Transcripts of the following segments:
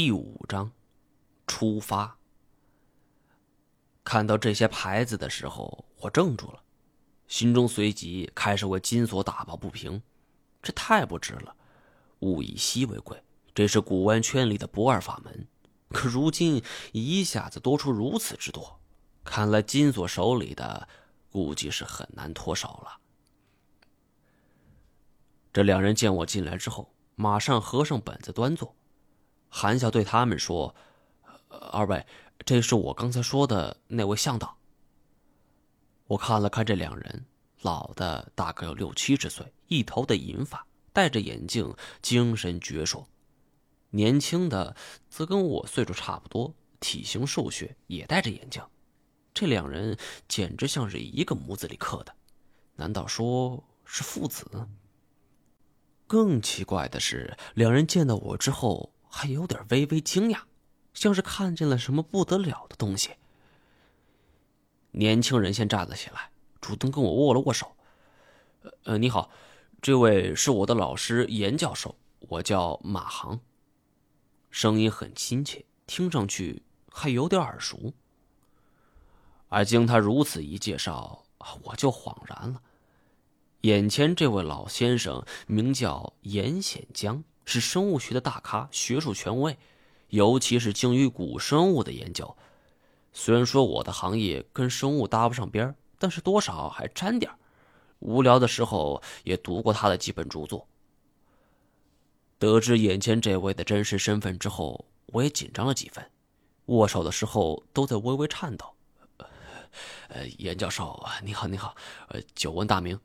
第五章，出发。看到这些牌子的时候，我怔住了，心中随即开始为金锁打抱不平。这太不值了，物以稀为贵，这是古玩圈里的不二法门。可如今一下子多出如此之多，看来金锁手里的估计是很难脱手了。这两人见我进来之后，马上合上本子端坐，含笑对他们说：“二位。”这是我刚才说的那位向导。我看了看这两人，老的大概有六七十岁，一头的银发，戴着眼镜，精神矍铄；年轻的则跟我岁数差不多，体型瘦削，也戴着眼镜。这两人简直像是一个模子里刻的，难道说是父子？更奇怪的是，两人见到我之后，还有点微微惊讶。像是看见了什么不得了的东西。年轻人先站了起来，主动跟我握了握手。呃，你好，这位是我的老师严教授，我叫马航。声音很亲切，听上去还有点耳熟。而经他如此一介绍，我就恍然了。眼前这位老先生名叫严显江，是生物学的大咖，学术权威。尤其是精于古生物的研究，虽然说我的行业跟生物搭不上边但是多少还沾点无聊的时候也读过他的几本著作。得知眼前这位的真实身份之后，我也紧张了几分，握手的时候都在微微颤抖。呃，严教授，你好，你好，呃，久闻大名。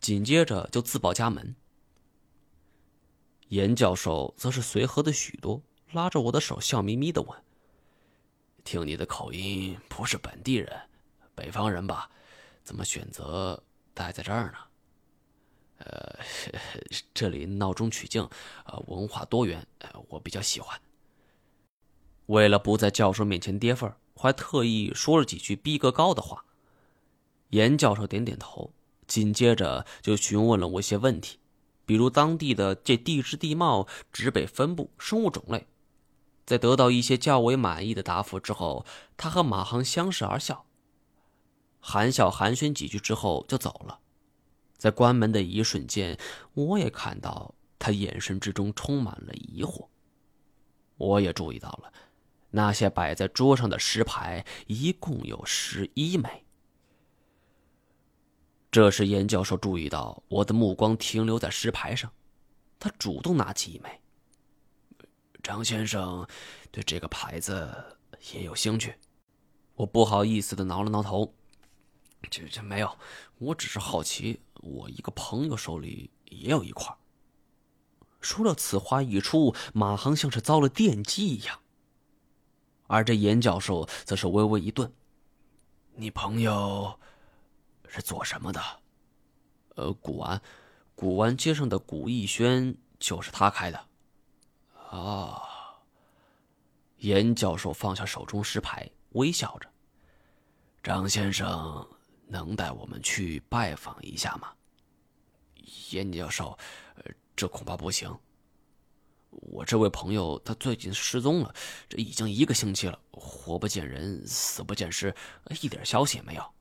紧接着就自报家门。严教授则是随和的许多。拉着我的手，笑眯眯的问：“听你的口音，不是本地人，北方人吧？怎么选择待在这儿呢？”“呃，这里闹中取静，呃，文化多元，我比较喜欢。”为了不在教授面前跌份还特意说了几句逼格高的话。严教授点点头，紧接着就询问了我一些问题，比如当地的这地质地貌、植被分布、生物种类。在得到一些较为满意的答复之后，他和马航相视而笑，含笑寒暄几句之后就走了。在关门的一瞬间，我也看到他眼神之中充满了疑惑。我也注意到了，那些摆在桌上的石牌一共有十一枚。这时，严教授注意到我的目光停留在石牌上，他主动拿起一枚。张先生对这个牌子也有兴趣，我不好意思的挠了挠头，这这没有，我只是好奇，我一个朋友手里也有一块。说了此话一出，马航像是遭了电击一样，而这严教授则是微微一顿：“你朋友是做什么的？”“呃，古玩，古玩街上的古逸轩就是他开的。”啊！严教授放下手中石牌，微笑着：“张先生能带我们去拜访一下吗？”严教授：“这恐怕不行。我这位朋友他最近失踪了，这已经一个星期了，活不见人，死不见尸，一点消息也没有。”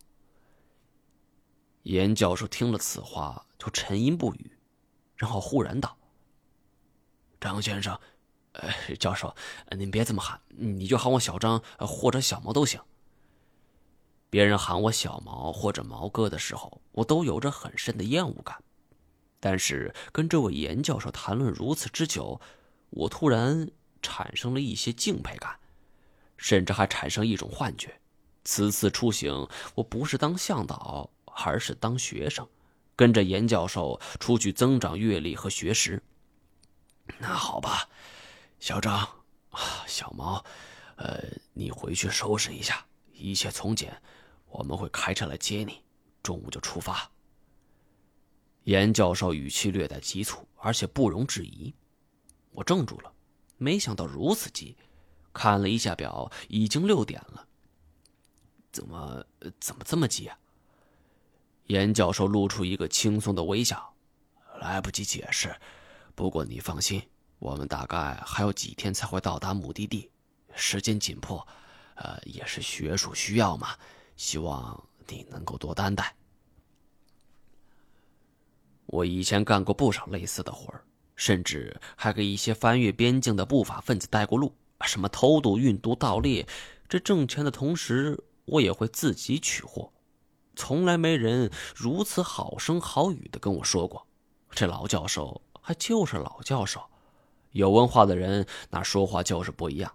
严教授听了此话，就沉吟不语，然后忽然道：“张先生。”呃，教授，您别这么喊，你就喊我小张或者小毛都行。别人喊我小毛或者毛哥的时候，我都有着很深的厌恶感。但是跟这位严教授谈论如此之久，我突然产生了一些敬佩感，甚至还产生一种幻觉：此次出行，我不是当向导，而是当学生，跟着严教授出去增长阅历和学识。那好吧。小张，啊，小毛，呃，你回去收拾一下，一切从简，我们会开车来接你，中午就出发。严教授语气略带急促，而且不容置疑。我怔住了，没想到如此急，看了一下表，已经六点了。怎么，怎么这么急啊？严教授露出一个轻松的微笑，来不及解释，不过你放心。我们大概还有几天才会到达目的地，时间紧迫，呃，也是学术需要嘛。希望你能够多担待。我以前干过不少类似的活儿，甚至还给一些翻越边境的不法分子带过路，什么偷渡、运毒、盗猎。这挣钱的同时，我也会自己取货。从来没人如此好声好语的跟我说过。这老教授还就是老教授。有文化的人，那说话就是不一样。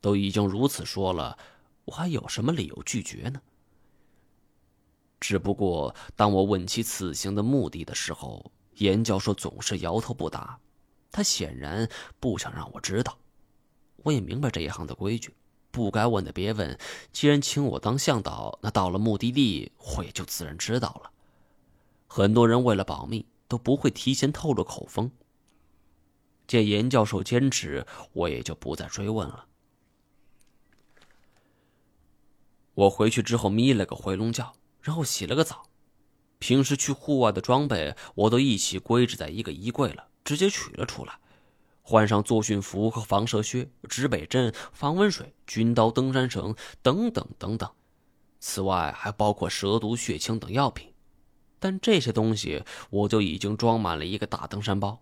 都已经如此说了，我还有什么理由拒绝呢？只不过，当我问起此行的目的的时候，严教授总是摇头不答。他显然不想让我知道。我也明白这一行的规矩，不该问的别问。既然请我当向导，那到了目的地，我也就自然知道了。很多人为了保密，都不会提前透露口风。见严教授坚持，我也就不再追问了。我回去之后眯了个回笼觉，然后洗了个澡。平时去户外的装备，我都一起归置在一个衣柜了，直接取了出来。换上作训服和防蛇靴、指北针、防蚊水、军刀、登山绳等等等等。此外，还包括蛇毒、血清等药品。但这些东西，我就已经装满了一个大登山包。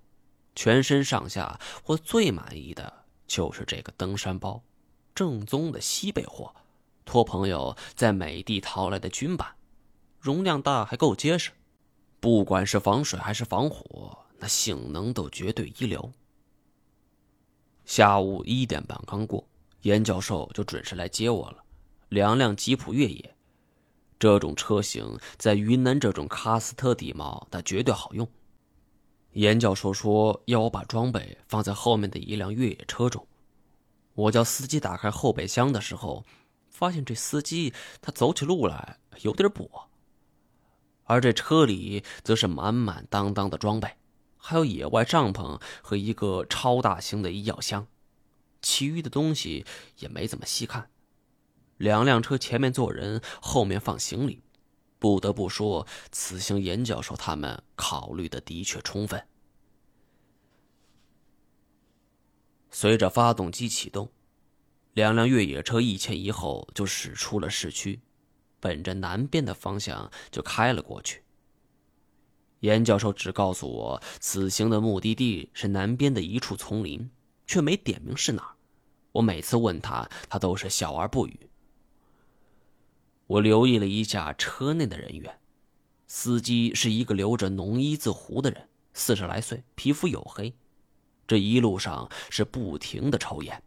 全身上下，我最满意的就是这个登山包，正宗的西北货，托朋友在美帝淘来的军版，容量大还够结实，不管是防水还是防火，那性能都绝对一流。下午一点半刚过，严教授就准时来接我了，两辆吉普越野，这种车型在云南这种喀斯特地貌，那绝对好用。严教授说：“要我把装备放在后面的一辆越野车中。”我叫司机打开后备箱的时候，发现这司机他走起路来有点跛，而这车里则是满满当当的装备，还有野外帐篷和一个超大型的医药箱，其余的东西也没怎么细看。两辆车前面坐人，后面放行李。不得不说，此行严教授他们考虑的的确充分。随着发动机启动，两辆越野车一前一后就驶出了市区，本着南边的方向就开了过去。严教授只告诉我，此行的目的地是南边的一处丛林，却没点明是哪儿。我每次问他，他都是笑而不语。我留意了一下车内的人员，司机是一个留着浓一字胡的人，四十来岁，皮肤黝黑，这一路上是不停的抽烟。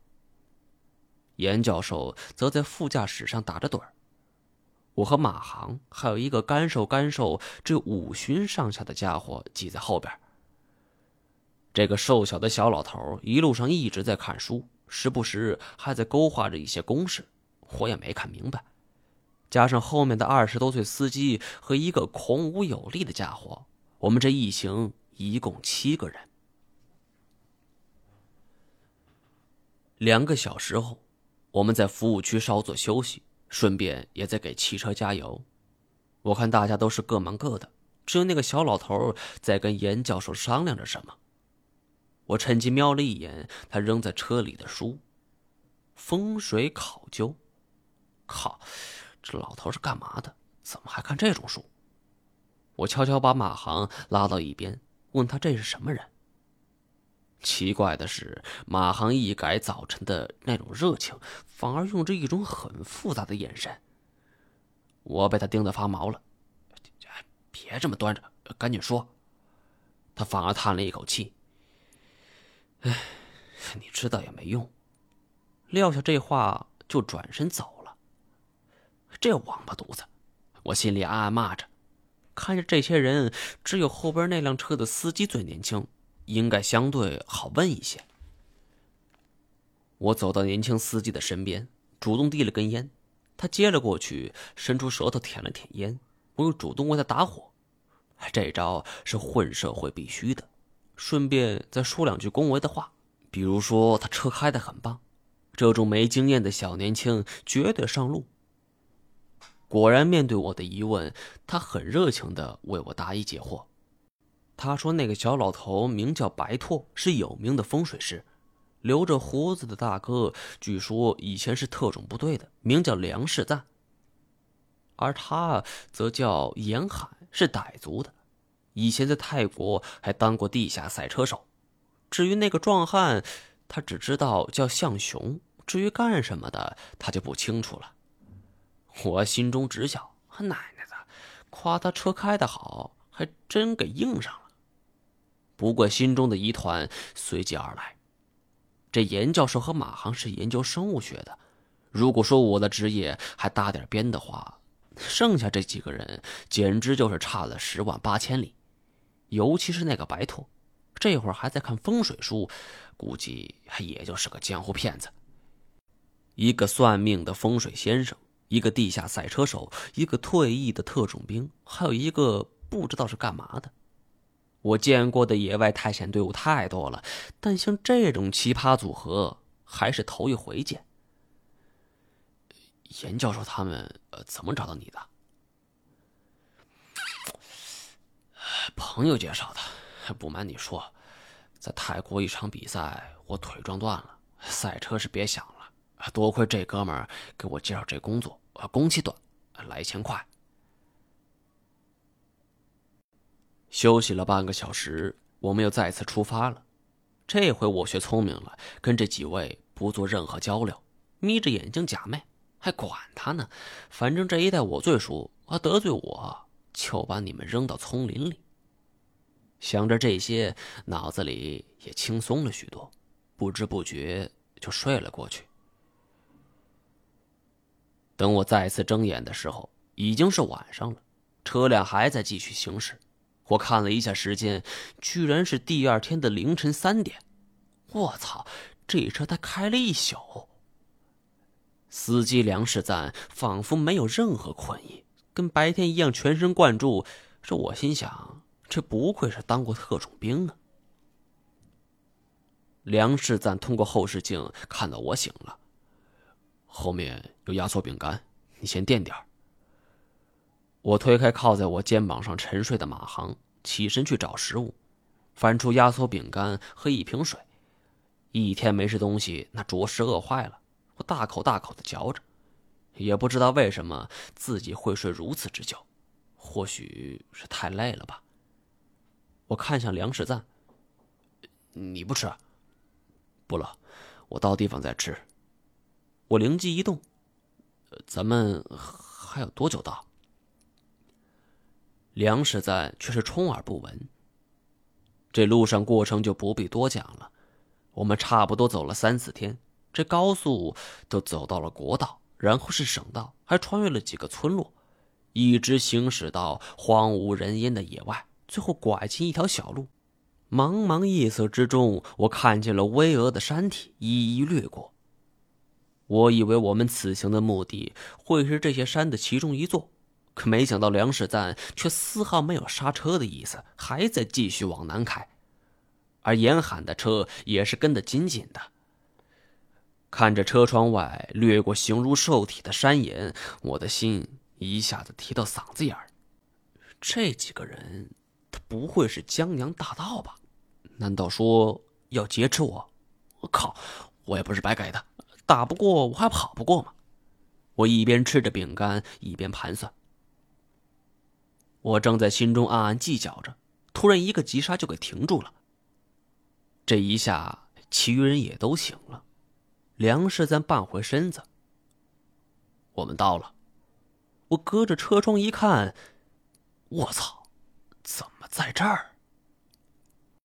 严教授则在副驾驶上打着盹儿，我和马航还有一个干瘦干瘦、只有五旬上下的家伙挤在后边。这个瘦小的小老头一路上一直在看书，时不时还在勾画着一些公式，我也没看明白。加上后面的二十多岁司机和一个孔武有力的家伙，我们这一行一共七个人。两个小时后，我们在服务区稍作休息，顺便也在给汽车加油。我看大家都是各忙各的，只有那个小老头在跟严教授商量着什么。我趁机瞄了一眼他扔在车里的书，《风水考究》。靠！这老头是干嘛的？怎么还看这种书？我悄悄把马航拉到一边，问他这是什么人。奇怪的是，马航一改早晨的那种热情，反而用着一种很复杂的眼神。我被他盯得发毛了。别这么端着，赶紧说。他反而叹了一口气：“哎，你知道也没用。”撂下这话就转身走了。这王八犊子！我心里暗暗骂着，看着这些人，只有后边那辆车的司机最年轻，应该相对好问一些。我走到年轻司机的身边，主动递了根烟，他接了过去，伸出舌头舔了舔烟。我又主动为他打火，这招是混社会必须的。顺便再说两句恭维的话，比如说他车开的很棒，这种没经验的小年轻绝对上路。果然，面对我的疑问，他很热情的为我答疑解惑。他说那个小老头名叫白拓，是有名的风水师。留着胡子的大哥，据说以前是特种部队的，名叫梁世赞。而他则叫严海，是傣族的，以前在泰国还当过地下赛车手。至于那个壮汉，他只知道叫向雄，至于干什么的，他就不清楚了。我心中直笑，奶奶的，夸他车开得好，还真给应上了。不过心中的疑团随即而来。这严教授和马航是研究生物学的，如果说我的职业还搭点边的话，剩下这几个人简直就是差了十万八千里。尤其是那个白兔，这会儿还在看风水书，估计也就是个江湖骗子。一个算命的风水先生，一个地下赛车手，一个退役的特种兵，还有一个不知道是干嘛的。我见过的野外探险队伍太多了，但像这种奇葩组合还是头一回见。严教授他们呃怎么找到你的？朋友介绍的。不瞒你说，在泰国一场比赛，我腿撞断了，赛车是别想了。多亏这哥们儿给我介绍这工作，工期短，来钱快。休息了半个小时，我们又再次出发了。这回我学聪明了，跟这几位不做任何交流，眯着眼睛假寐，还管他呢。反正这一带我最熟，啊得罪我就把你们扔到丛林里。想着这些，脑子里也轻松了许多，不知不觉就睡了过去。等我再次睁眼的时候，已经是晚上了，车辆还在继续行驶。我看了一下时间，居然是第二天的凌晨三点。我操，这车他开了一宿。司机梁世赞仿佛没有任何困意，跟白天一样全神贯注。这我心想，这不愧是当过特种兵啊。梁世赞通过后视镜看到我醒了，后面有压缩饼干，你先垫点儿。我推开靠在我肩膀上沉睡的马航，起身去找食物，翻出压缩饼干和一瓶水。一天没吃东西，那着实饿坏了。我大口大口的嚼着，也不知道为什么自己会睡如此之久，或许是太累了吧。我看向梁世赞：“你不吃？不了，我到地方再吃。”我灵机一动：“咱们还有多久到？”梁世赞却是充耳不闻。这路上过程就不必多讲了，我们差不多走了三四天，这高速都走到了国道，然后是省道，还穿越了几个村落，一直行驶到荒无人烟的野外，最后拐进一条小路。茫茫夜色之中，我看见了巍峨的山体，一一掠过。我以为我们此行的目的会是这些山的其中一座。可没想到，梁世赞却丝毫没有刹车的意思，还在继续往南开，而严寒的车也是跟得紧紧的。看着车窗外掠过形如兽体的山岩，我的心一下子提到嗓子眼儿。这几个人，他不会是江洋大盗吧？难道说要劫持我？我靠！我也不是白给的，打不过我还跑不过吗？我一边吃着饼干，一边盘算。我正在心中暗暗计较着，突然一个急刹就给停住了。这一下，其余人也都醒了。梁氏在半回身子。我们到了。我隔着车窗一看，我操，怎么在这儿？